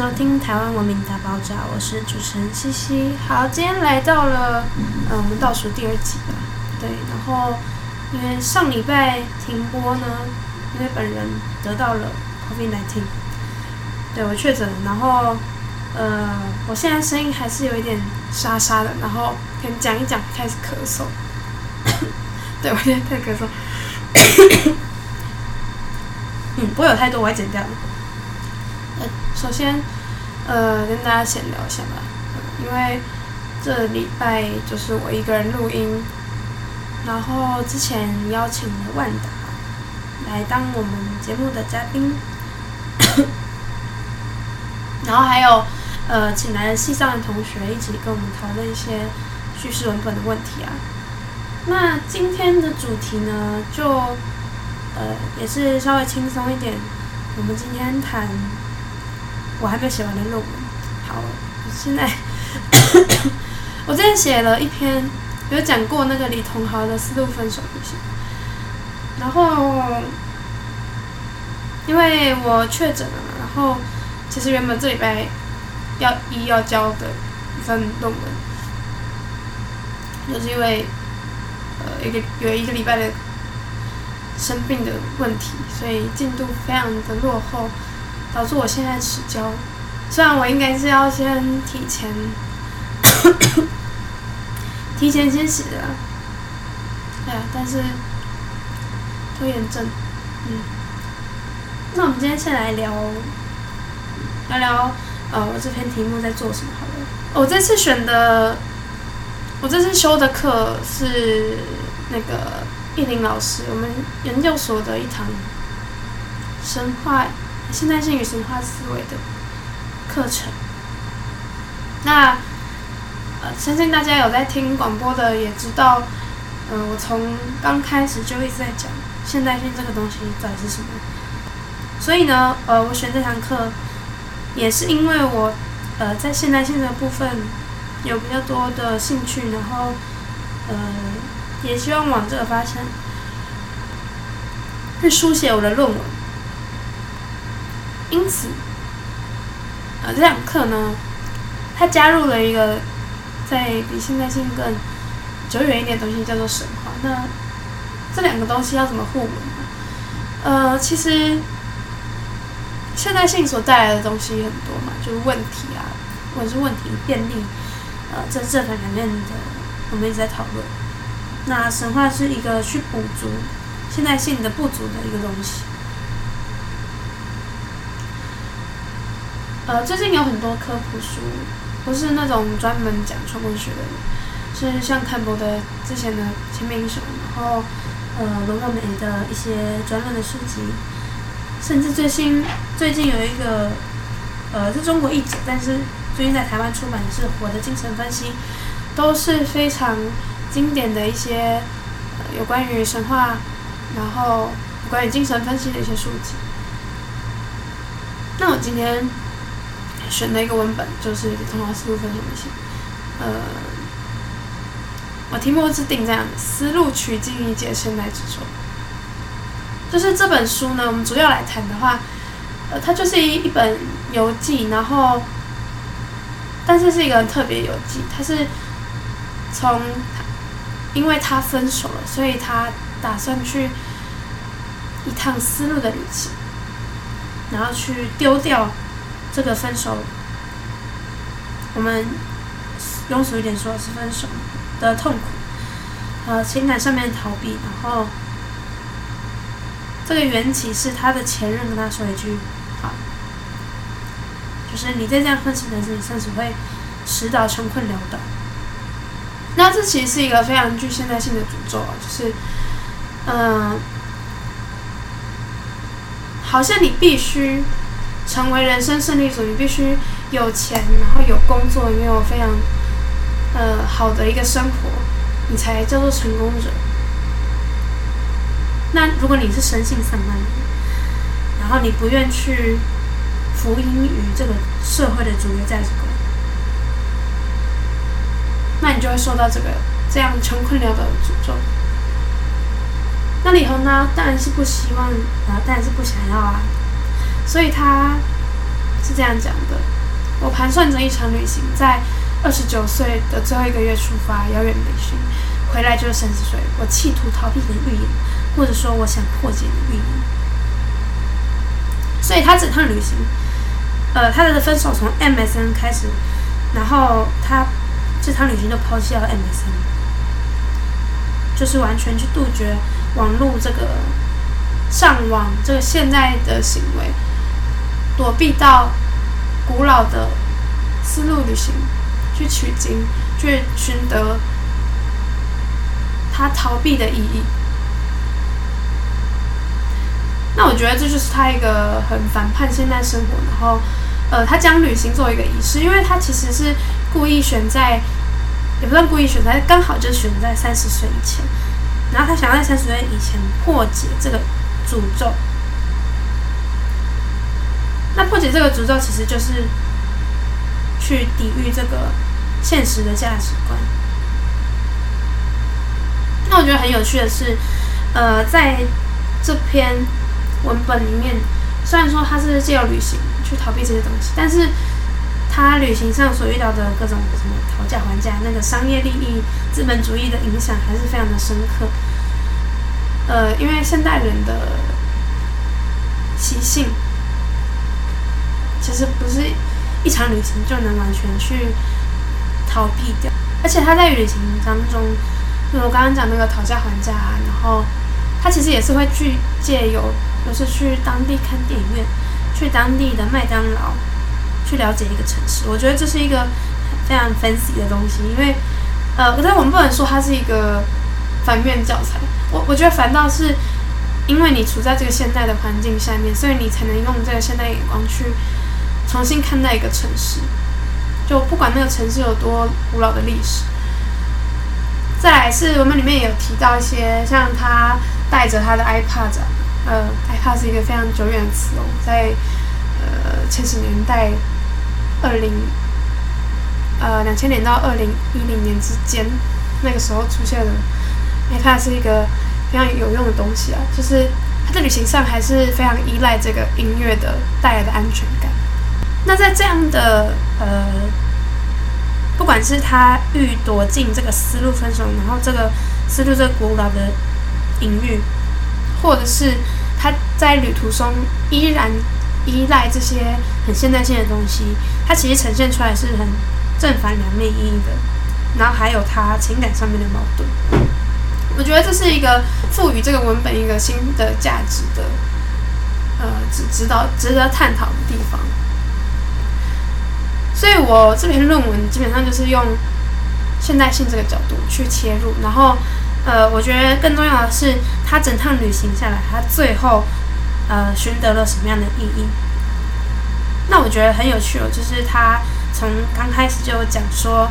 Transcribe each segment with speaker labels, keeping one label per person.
Speaker 1: 收听《台湾文明大爆炸》，我是主持人西西。好，今天来到了，嗯，我们倒数第二集吧。对，然后因为上礼拜停播呢，因为本人得到了 COVID-19，对，我确诊。然后，呃，我现在声音还是有一点沙沙的，然后可能讲一讲开始咳嗽。对，我现在在咳嗽。嗯，不会有太多，我要剪掉了。首先，呃，跟大家闲聊一下吧，因为这礼拜就是我一个人录音，然后之前邀请了万达来当我们节目的嘉宾，然后还有呃，请来了系上的同学一起跟我们讨论一些叙事文本的问题啊。那今天的主题呢，就呃也是稍微轻松一点，我们今天谈。我还没写完的论文。好，现在 我之前写了一篇，有讲过那个李同豪的四度分手旅行。然后，因为我确诊了嘛，然后其实原本这礼拜要一要交的一份论文，就是因为呃一个有一个礼拜的生病的问题，所以进度非常的落后。导致我现在迟交，虽然我应该是要先提前，提前先写的，对呀，但是拖延症，嗯，那我们今天先来聊，聊聊呃，我这篇题目在做什么好了。我这次选的，我这次修的课是那个叶林老师，我们研究所的一堂神话。现代性与神话思维的课程，那呃，相信大家有在听广播的也知道，嗯、呃，我从刚开始就一直在讲现代性这个东西到底是什么。所以呢，呃，我选这堂课也是因为我呃在现代性的部分有比较多的兴趣，然后呃也希望往这个方向去书写我的论文。因此，呃，这堂课呢，它加入了一个在比现代性更久远一点的东西，叫做神话。那这两个东西要怎么互文呢？呃，其实现代性所带来的东西很多嘛，就是问题啊，或者是问题便利，呃，这这两面的我们一直在讨论。那神话是一个去补足现代性的不足的一个东西。呃，最近有很多科普书，不是那种专门讲传闻学的，是像看博的之前的《前面英雄》，然后呃罗乐美的一些专栏的书籍，甚至最新最近有一个呃是中国译者，但是最近在台湾出版的是《火的精神分析》，都是非常经典的一些、有关于神话，然后有关于精神分析的一些书籍。那我今天。选的一个文本就是《童话四度分手旅行》，呃，我题目是定这样的：丝路取经以解现代之愁。就是这本书呢，我们主要来谈的话，呃，它就是一一本游记，然后，但是是一个特别游记，它是从，因为他分手了，所以他打算去一趟丝路的旅行，然后去丢掉。这个分手，我们庸俗一点说是分手的痛苦，呃，情感上面逃避，然后这个缘起是他的前任跟他说一句话，就是你再这样分手的时候，你甚至会迟早穷困潦倒。那这其实是一个非常具现代性的诅咒，就是，嗯、呃，好像你必须。成为人生胜利组，你必须有钱，然后有工作，你有非常呃好的一个生活，你才叫做成功者。那如果你是生性散漫的，然后你不愿去服膺于这个社会的主流价值观，那你就会受到这个这样穷困潦倒的诅咒。那李鸿呢？当然是不希望啊，当然是不想要啊。所以他是这样讲的：我盘算着一场旅行，在二十九岁的最后一个月出发，遥远旅行，回来就是三十岁。我企图逃避你的预言，或者说我想破解你的预言。所以他整趟旅行，呃，他的分手从 MSN 开始，然后他这趟旅行都抛弃了 MSN，就是完全去杜绝网络这个上网这个现在的行为，躲避到古老的丝路旅行，去取经，去寻得他逃避的意义。那我觉得这就是他一个很反叛现代生活，然后，呃，他将旅行作为一个仪式，因为他其实是故意选在，也不算故意选在，刚好就选在三十岁以前，然后他想要在三十岁以前破解这个诅咒。那破解这个诅咒，其实就是去抵御这个现实的价值观。那我觉得很有趣的是，呃，在这篇。文本里面，虽然说他是借由旅行去逃避这些东西，但是他旅行上所遇到的各种什么讨价还价、那个商业利益、资本主义的影响还是非常的深刻。呃，因为现代人的习性，其实不是一场旅行就能完全去逃避掉，而且他在旅行当中，就我刚刚讲那个讨价还价啊，然后他其实也是会去借由。就是去当地看电影院，去当地的麦当劳，去了解一个城市。我觉得这是一个非常 fancy 的东西，因为，呃，但我们不能说它是一个反面教材。我我觉得反倒是，因为你处在这个现代的环境下面，所以你才能用这个现代眼光去重新看待一个城市。就不管那个城市有多古老的历史。再来是我们里面有提到一些，像他带着他的 iPad。呃，iPad 是一个非常久远的词哦，在呃千禧年代，二零呃两千年到二零一零年之间，那个时候出现的 iPad 是一个非常有用的东西啊，就是他在旅行上还是非常依赖这个音乐的带来的安全感。那在这样的呃，不管是他欲躲进这个丝路分手，然后这个丝路这个古老的隐喻。或者是他在旅途中依然依赖这些很现代性的东西，他其实呈现出来是很正反两面意义的。然后还有他情感上面的矛盾，我觉得这是一个赋予这个文本一个新的价值的，呃，值值得值得探讨的地方。所以我这篇论文基本上就是用现代性这个角度去切入，然后。呃，我觉得更重要的是，他整趟旅行下来，他最后呃寻得了什么样的意义？那我觉得很有趣哦，就是他从刚开始就讲说，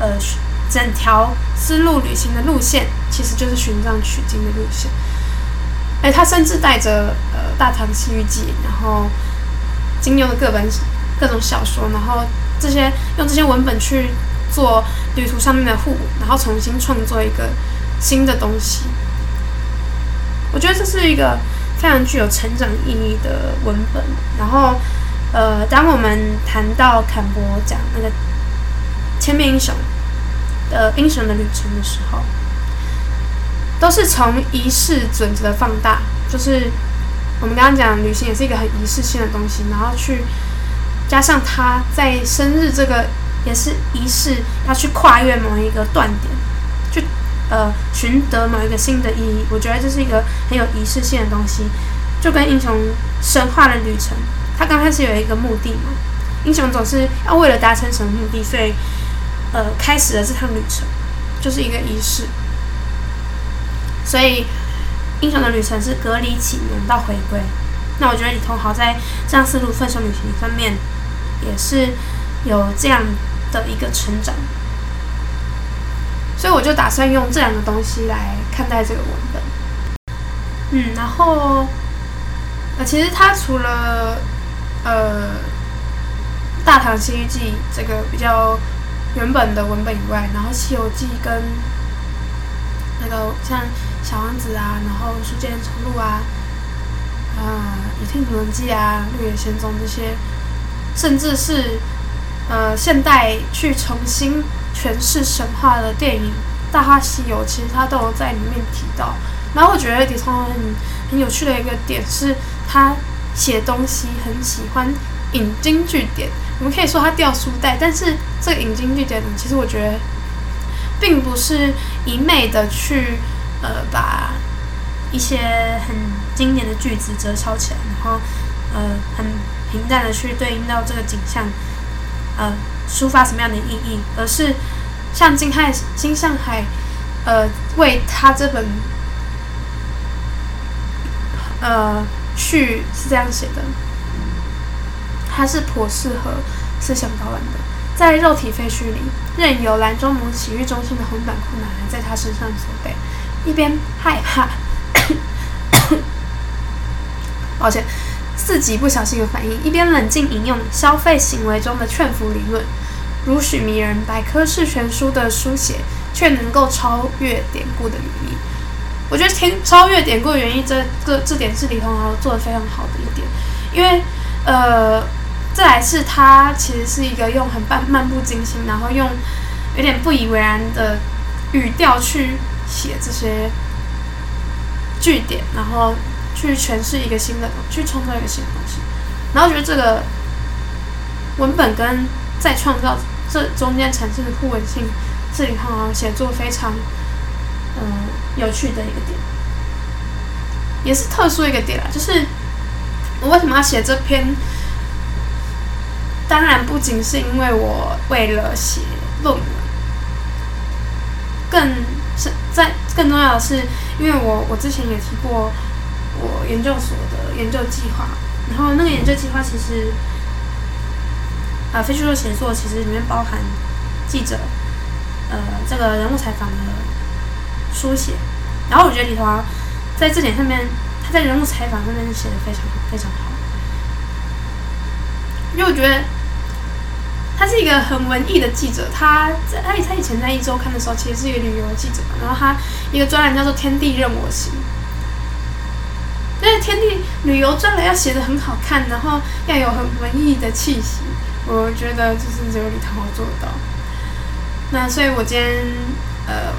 Speaker 1: 呃，整条丝路旅行的路线其实就是寻章取经的路线。哎，他甚至带着呃《大唐西域记》，然后金庸的各本各种小说，然后这些用这些文本去做旅途上面的互补，然后重新创作一个。新的东西，我觉得这是一个非常具有成长意义的文本。然后，呃，当我们谈到坎伯讲那个千面英雄的英雄的旅程的时候，都是从仪式准则的放大，就是我们刚刚讲旅行也是一个很仪式性的东西，然后去加上他在生日这个也是仪式，要去跨越某一个断点。就呃，寻得某一个新的意义，我觉得这是一个很有仪式性的东西，就跟英雄神话的旅程，他刚开始有一个目的嘛，英雄总是要为了达成什么目的，所以呃，开始了这趟旅程，就是一个仪式。所以，英雄的旅程是隔离起源到回归。那我觉得李同豪在这样丝路分手旅行上面，也是有这样的一个成长。所以我就打算用这两个东西来看待这个文本。嗯，然后，呃，其实它除了呃《大唐西域记》这个比较原本的文本以外，然后《西游记》跟那个像《小王子》啊，然后《书剑恩仇录》啊，啊、《倚天屠龙记》啊，《绿野仙踪》这些甚至是呃现代去重新诠释神话的电影《大话西游》，其实他都有在里面提到。然后我觉得李沧很很有趣的一个点是，他写东西很喜欢引经据典。我们可以说他掉书袋，但是这个引经据典，其实我觉得并不是一昧的去呃把一些很经典的句子摘抄起来，然后呃很平淡的去对应到这个景象，呃抒发什么样的意义，而是像金海金向海呃为他这本呃序是这样写的，他是颇适合思想导览的，在肉体废墟里，任由蓝中模洗浴中心的红短裤男孩在他身上左背，一边害怕。抱歉，自己不小心的反应。一边冷静引用消费行为中的劝服理论，如许迷人，百科事全书的书写，却能够超越典故的语义。我觉得听超越典故的原因，这个这点是李鸿豪做的非常好的一点。因为呃，再来是他其实是一个用很漫漫不经心，然后用有点不以为然的语调去写这些。句点，然后去诠释一个新的东西，去创造一个新的东西，然后觉得这个文本跟再创造这中间产生的互文性，是李沧豪写作非常嗯、有趣的一个点，也是特殊一个点啦。就是我为什么要写这篇？当然不仅是因为我为了写论文，更是在更重要的是。因为我我之前也提过我研究所的研究计划，然后那个研究计划其实啊，非虚构写作其实里面包含记者呃这个人物采访的书写，然后我觉得李华在这点上面，他在人物采访上面写的非常非常好，因为我觉得他是一个很文艺的记者，他在他他以前在一周刊的时候其实是一个旅游记者嘛，然后他。一个专栏叫做《天地任我行》，但是天地旅游专栏要写的很好看，然后要有很文艺的气息，我觉得就是只有李涛做得到。那所以我今天呃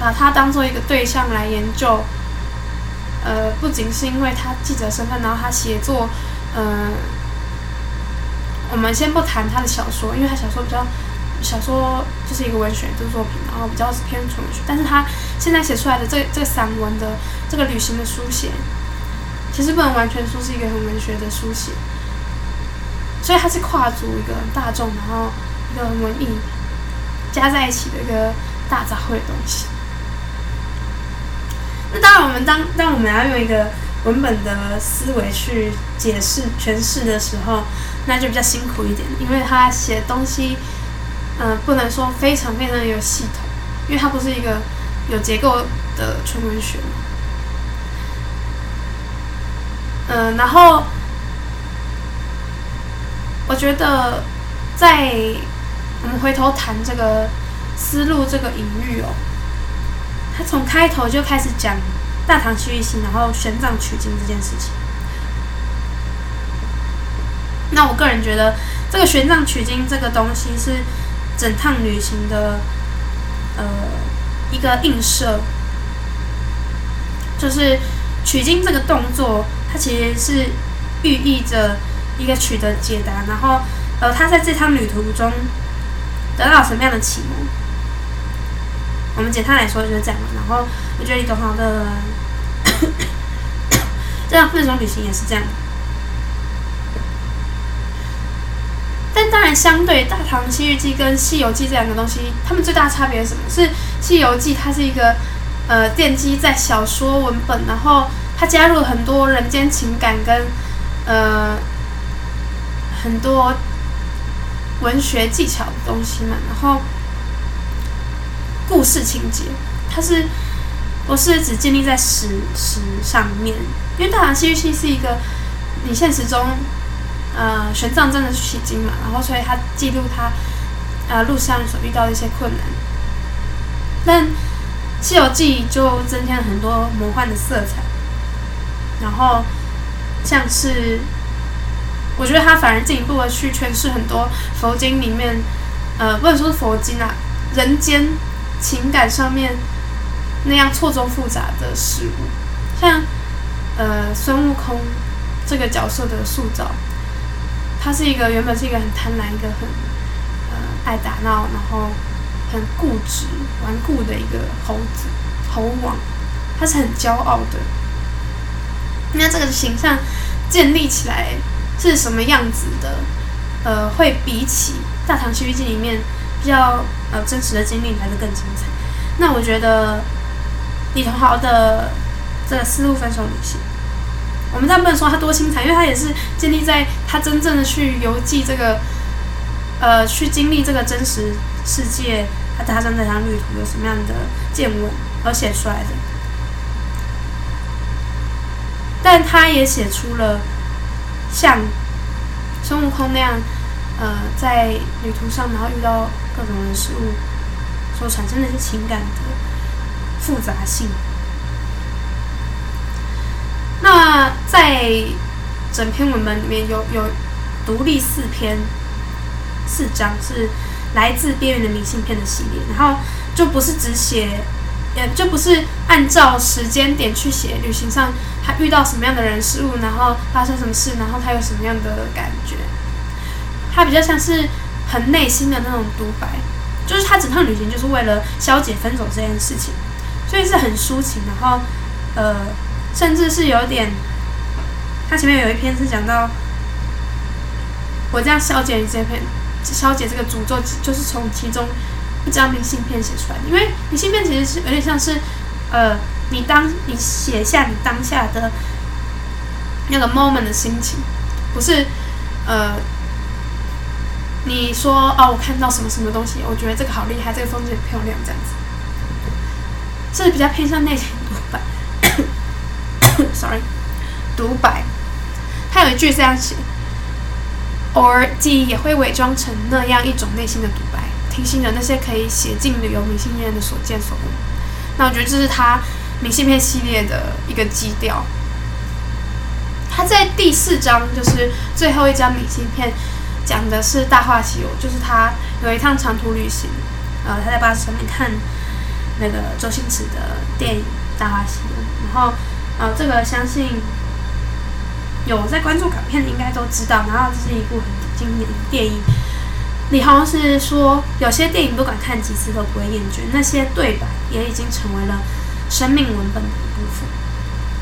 Speaker 1: 把他当做一个对象来研究，呃，不仅是因为他记者身份，然后他写作，呃，我们先不谈他的小说，因为他小说比较。小说就是一个文学的作品，然后比较是偏纯文学。但是他现在写出来的这这散文的这个旅行的书写，其实不能完全说是一个很文学的书写，所以它是跨足一个大众，然后一个文艺加在一起的一个大杂烩的东西。那当然，我们当当我们要用一个文本的思维去解释诠释的时候，那就比较辛苦一点，因为他写东西。嗯、不能说非常非常有系统，因为它不是一个有结构的纯文学。嗯、然后我觉得在我们回头谈这个思路这个隐喻哦，他从开头就开始讲大唐西域行，然后玄奘取经这件事情。那我个人觉得，这个玄奘取经这个东西是。整趟旅行的呃一个映射，就是取经这个动作，它其实是寓意着一个取得解答，然后呃他在这趟旅途中得到什么样的启蒙？我们简单来说就是这样。然后我觉得李桐豪的 这样这种旅行也是这样。但当然，相对《大唐西域记》跟《西游记》这两个东西，它们最大差别是什么？是《西游记》它是一个呃奠基在小说文本，然后它加入了很多人间情感跟呃很多文学技巧的东西嘛，然后故事情节它是不是只建立在史实上面？因为《大唐西域记》是一个你现实中。呃，玄奘真的是取经嘛，然后所以他记录他呃路上所遇到的一些困难。但《西游记》就增添了很多魔幻的色彩，然后像是我觉得他反而进一步的去诠释很多佛经里面，呃，不能说是佛经啊，人间情感上面那样错综复杂的事物，像呃孙悟空这个角色的塑造，他是一个原本是一个很贪婪、一个很呃爱打闹，然后很固执、顽固的一个猴子猴王，他是很骄傲的。那这个形象建立起来是什么样子的？呃，会比起《大唐西域记》里面比较呃真实的经历来的更精彩。那我觉得李同豪的这个丝路分手旅行，我们再不能说他多精彩，因为他也是建立在他真正的去游记这个呃去经历这个真实世界，他踏上这趟旅途有什么样的见闻而写出来的。但他也写出了像孙悟空那样，呃，在旅途上，然后遇到各种人事物所产生的一些情感的复杂性。那在整篇文本里面有有独立四篇四章是来自边缘的明信片的系列，然后就不是只写。也就不是按照时间点去写旅行上他遇到什么样的人事物，然后发生什么事，然后他有什么样的感觉。他比较像是很内心的那种独白，就是他整趟旅行就是为了消解分手这件事情，所以是很抒情。然后，呃，甚至是有点，他前面有一篇是讲到，我这样消解你这篇，消解这个诅咒，就是从其中。一张明信片写出来，因为明信片其实是有点像是，呃，你当你写下你当下的那个 moment 的心情，不是，呃，你说哦，我看到什么什么东西，我觉得这个好厉害，这个风景很漂亮，这样子，是比较偏向内心独白，sorry，独白，他有一句这样写，偶尔记忆也会伪装成那样一种内心的独白。提醒了那些可以写进旅游明信片的所见所闻。那我觉得这是他明信片系列的一个基调。他在第四章，就是最后一张明信片，讲的是《大话西游》，就是他有一趟长途旅行，呃，他在巴士上面看那个周星驰的电影《大话西游》，然后，呃，这个相信有在关注港片的应该都知道，然后这是一部很经典的电影。你好像是说，有些电影不管看几次都不会厌倦，那些对白也已经成为了生命文本的一部分。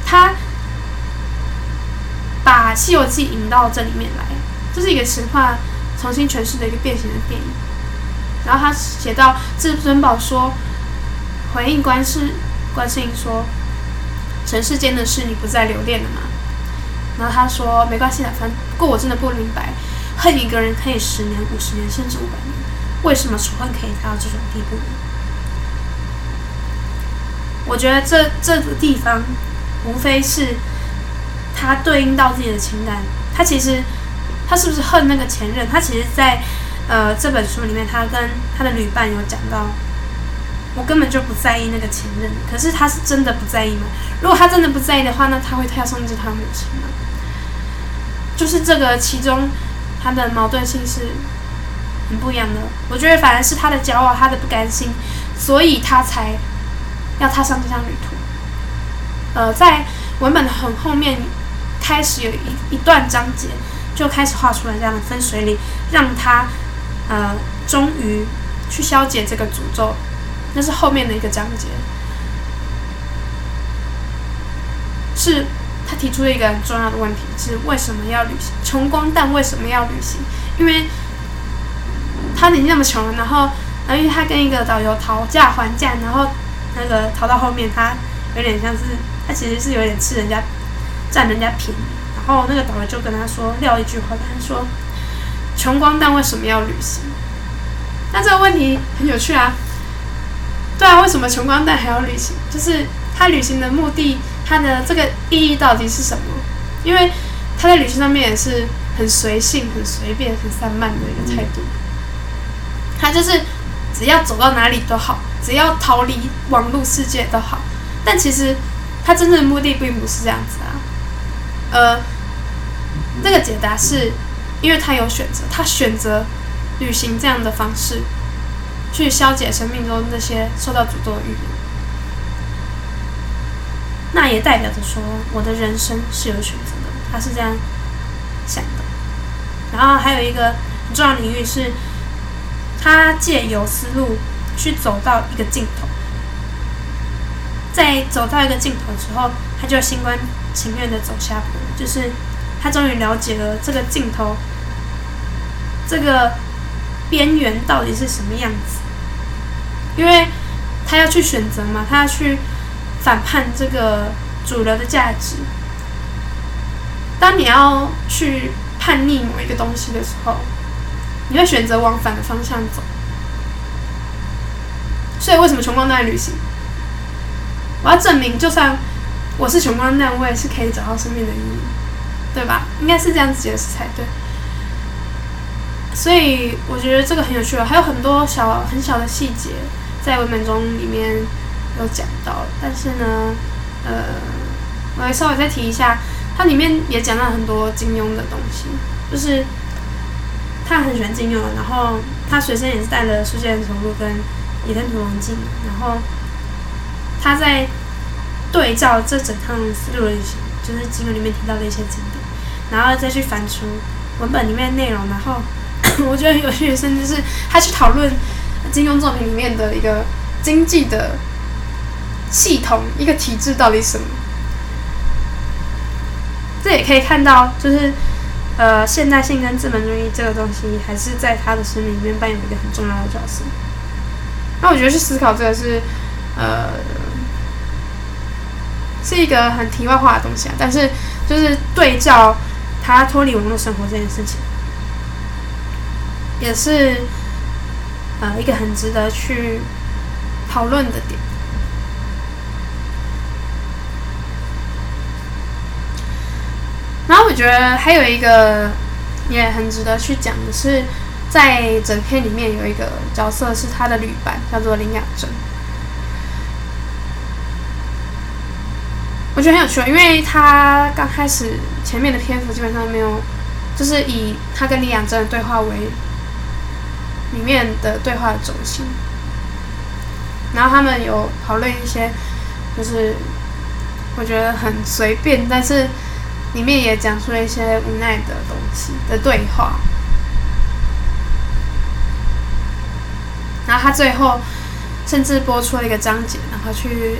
Speaker 1: 他把《西游记》引到这里面来，这是一个神话重新诠释的一个变形的电影。然后他写到，至尊宝说，回应观世观世音说，尘世间的事你不再留恋了吗？然后他说，没关系的，反正不过我真的不明白。恨一个人可以十年、五十年，甚至五百年，为什么仇恨可以达到这种地步呢？我觉得这这个地方，无非是他对应到自己的情感。他其实，他是不是恨那个前任？他其实在，呃这本书里面，他跟他的旅伴有讲到，我根本就不在意那个前任。可是他是真的不在意吗？如果他真的不在意的话，那他会跳上这条母亲吗？就是这个其中。他的矛盾性是很不一样的。我觉得反而是他的骄傲，他的不甘心，所以他才要踏上这趟旅途。呃，在文本很后面开始有一一段章节，就开始画出了这样的分水岭，让他呃终于去消解这个诅咒。那是后面的一个章节，是。他提出了一个很重要的问题，是为什么要旅行？穷光蛋为什么要旅行？因为他年纪那么穷了，然后，然后他跟一个导游讨价还价，然后那个逃到后面，他有点像是他其实是有点吃人家占人家便宜，然后那个导游就跟他说撂一句话，他说：“穷光蛋为什么要旅行？”那这个问题很有趣啊。对啊，为什么穷光蛋还要旅行？就是他旅行的目的。他的这个意义到底是什么？因为他在旅行上面也是很随性、很随便、很散漫的一个态度。他就是只要走到哪里都好，只要逃离网络世界都好。但其实他真正的目的并不是这样子啊。呃，这个解答是，因为他有选择，他选择旅行这样的方式，去消解生命中那些受到诅咒的预言。那也代表着说，我的人生是有选择的，他是这样想的。然后还有一个很重要领域是，他借由思路去走到一个尽头，在走到一个尽头之后，他就心甘情愿的走下坡，就是他终于了解了这个尽头，这个边缘到底是什么样子，因为他要去选择嘛，他要去反叛这个主流的价值。当你要去叛逆某一个东西的时候，你会选择往反的方向走。所以为什么穷光蛋旅行？我要证明，就算我是穷光蛋，我也是可以找到生命的意义，对吧？应该是这样子解释才对。所以我觉得这个很有趣了，还有很多小很小的细节在文本中里面有讲到。但是呢，呃，我稍微再提一下，它里面也讲到很多金庸的东西，就是他很喜欢金庸，然后他随身也是带了《书剑恩仇录》跟《倚天屠龙记》，然后他在对照这整趟丝路旅行，就是金庸里面提到的一些经典，然后再去反刍文本里面的内容，然后 我觉得有趣，甚至是他去讨论金庸作品里面的一个经济的系统，一个体制到底什么。这也可以看到，就是呃，现代性跟资本主义这个东西，还是在他的生命里面扮演一个很重要的角色。那我觉得去思考这个是，呃，是一个很题外话的东西啊。但是就是对照他脱离网络生活这件事情，也是呃一个很值得去讨论的点。然后我觉得还有一个也很值得去讲的是，在整片里面有一个角色是他的旅伴，叫做林雅珍。我觉得很有趣，因为他刚开始前面的篇幅基本上没有，就是以他跟林雅珍的对话为里面的对话的中心。然后他们有讨论一些，就是我觉得很随便，但是。里面也讲出了一些无奈的东西的对话，然后他最后甚至播出了一个章节，然后去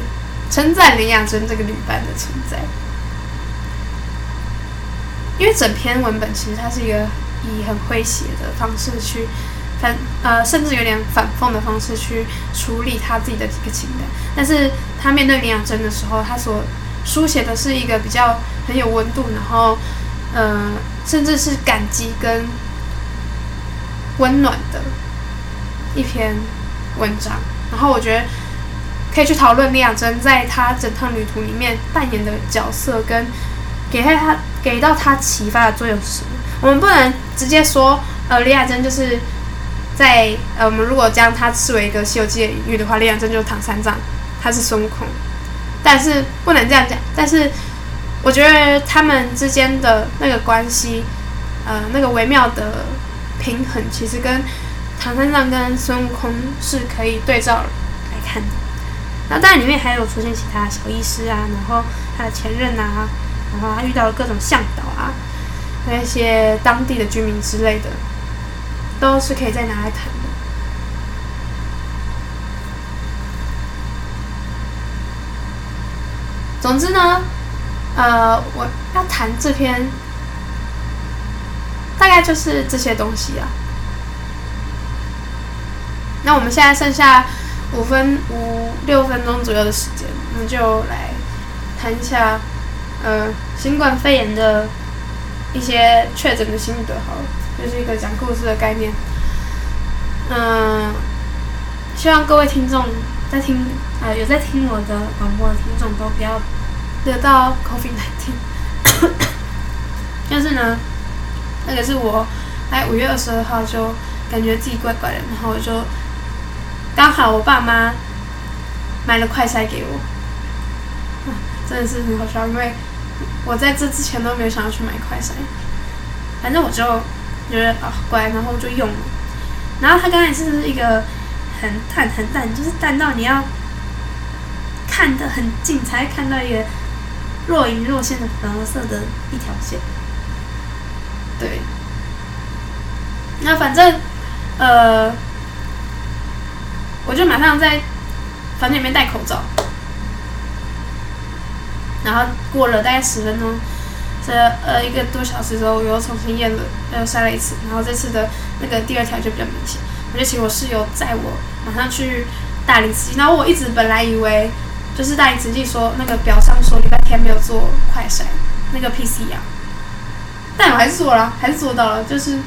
Speaker 1: 称赞林雅珍这个女伴的存在，因为整篇文本其实它是一个以很诙谐的方式去反呃，甚至有点反讽的方式去处理他自己的几个情感，但是他面对林雅珍的时候，他所书写的是一个比较很有温度，然后，呃，甚至是感激跟温暖的一篇文章。然后我觉得可以去讨论李雅珍在她整趟旅途里面扮演的角色，跟给他他给到他启发的作用是什么。我们不能直接说，呃，李雅珍就是在呃，我们如果将他视为一个《西游记》的隐喻的话，李雅珍就是唐三藏，他是孙悟空。但是不能这样讲。但是我觉得他们之间的那个关系，呃，那个微妙的平衡，其实跟唐三藏跟孙悟空是可以对照来看的。然后当然里面还有出现其他小医师啊，然后他的前任啊，然后他遇到了各种向导啊，那些当地的居民之类的，都是可以再拿来谈的。总之呢，呃，我要谈这篇，大概就是这些东西啊。那我们现在剩下五分五六分钟左右的时间，我们就来谈一下，呃，新冠肺炎的一些确诊的心得，好了，就是一个讲故事的概念。嗯、希望各位听众在听，呃，有在听我的广播的听众都不要。得到 COVID-19，就是呢，那个是我，哎，五月二十二号就感觉自己怪怪的，然后我就刚好我爸妈买了快筛给我，真的是很好笑，因为我在这之前都没有想要去买快筛，反正我就觉得啊乖，然后就用了。然后它刚才是一个很淡很淡，就是淡到你要看得很近才看到一个若隐若现的粉红色的一条线。对。那反正呃，我就马上在房间里面戴口罩。然后过了大概十分钟，这呃一个多小时之后，我又重新验了，又筛了一次。然后这次的那个第二条就比较明显。我就请我室友载我马上去大理慈济。然后我一直本来以为就是大理慈济说那个表上说礼拜天没有做快筛那个 PCR，但我还是做了，还是做到了。就是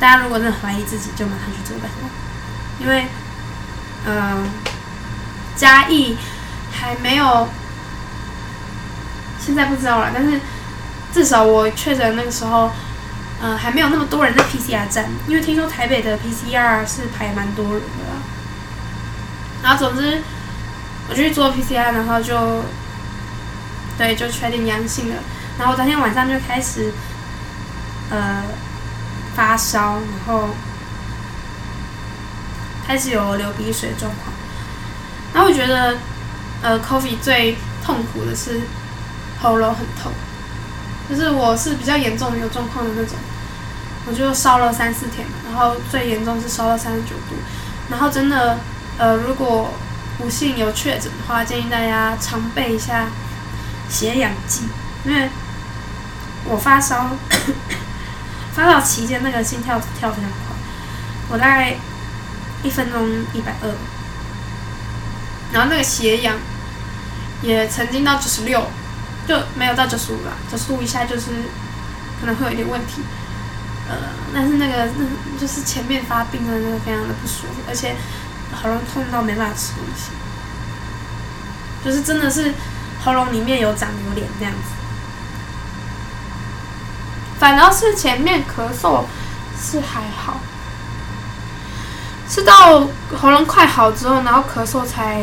Speaker 1: 大家如果真的怀疑自己，就马上去做吧，因为嗯、呃、嘉义。还没有，现在不知道了。但是至少我确诊那个时候，呃，还没有那么多人在 PCR 站，因为听说台北的 PCR 是排蛮多人的。然后总之，我就去做 PCR，然后就，对，就确定阳性了。然后当天晚上就开始，呃，发烧，然后开始有流鼻水状况。然后我觉得。呃，COVID 最痛苦的是喉咙很痛，就是我是比较严重有状况的那种，我就烧了三四天，然后最严重是烧到三十九度，然后真的，呃，如果不幸有确诊的话，建议大家常备一下血氧计，因为我发烧，发烧期间那个心跳跳非常快，我大概一分钟一百二，然后那个血氧。也曾经到九十六，就没有到九十五了。九十五以下就是可能会有一点问题，但是那个就是前面发病的那个非常的不舒服，而且喉咙痛到没办法吃东西，就是真的是喉咙里面有长瘤那样子。反倒是前面咳嗽是还好，是到喉咙快好之后，然后咳嗽才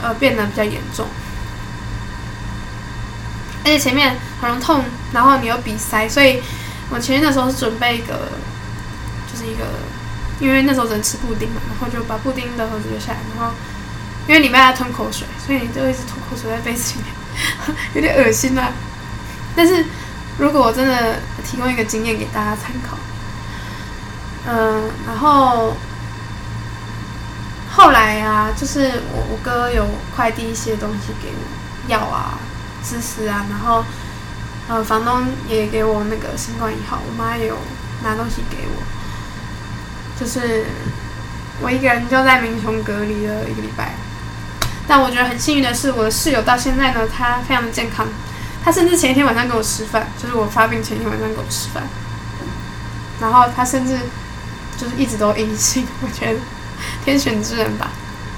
Speaker 1: 呃变得比较严重。而且前面喉咙痛，然后你又鼻塞，所以我前面那时候是准备一个，就是一个，因为那时候只能吃布丁嘛，然后就把布丁的盒子留下来，然后因为里面要吞口水，所以你就一直吐口水在杯子里面，有点恶心啊。但是如果我真的提供一个经验给大家参考，嗯、然后后来啊，就是我我哥有快递一些东西给我，药啊。知识啊，然后，呃，房东也给我那个新冠一号，我妈也有拿东西给我，就是我一个人就在民雄隔离了一个礼拜，但我觉得很幸运的是，我的室友到现在呢，他非常的健康，他甚至前一天晚上跟我吃饭，就是我发病前一天晚上跟我吃饭，然后他甚至就是一直都阴性，我觉得天选之人吧。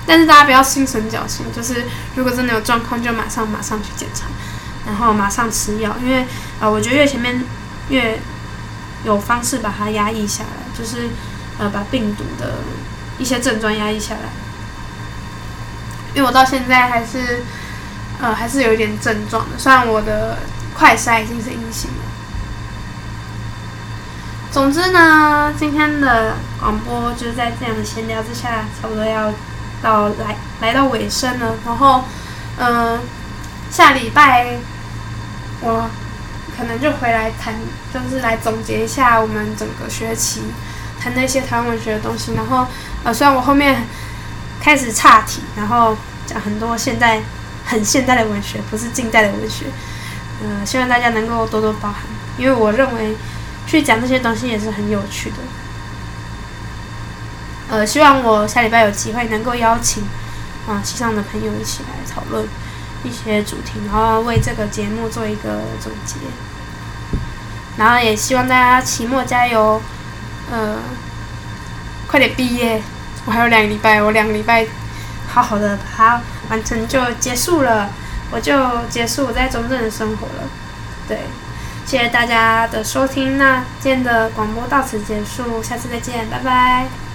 Speaker 1: 但是大家不要心存侥幸，就是如果真的有状况，就马上马上去检查，然后马上吃药，因为啊、我觉得越前面越有方式把它压抑下来，就是呃把病毒的一些症状压抑下来。因为我到现在还是呃还是有一点症状的，虽然我的快筛已经是阴性了。总之呢，今天的广播就是在这样的闲聊之下，差不多要。到来来到尾声了，然后，嗯、下礼拜我可能就回来谈，就是来总结一下我们整个学期谈那些台湾文学的东西。然后，呃，虽然我后面开始岔题，然后讲很多现在很现代的文学，不是近代的文学，呃，希望大家能够多多包涵，因为我认为去讲这些东西也是很有趣的。呃，希望我下礼拜有机会能够邀请啊系上的朋友一起来讨论一些主题，然后为这个节目做一个总结。然后也希望大家期末加油，呃，快点毕业，我还有两个礼拜，我两个礼拜好好的把它完成就结束了，我就结束我在中正的生活了。对，谢谢大家的收听，那今天的广播到此结束，下次再见，拜拜。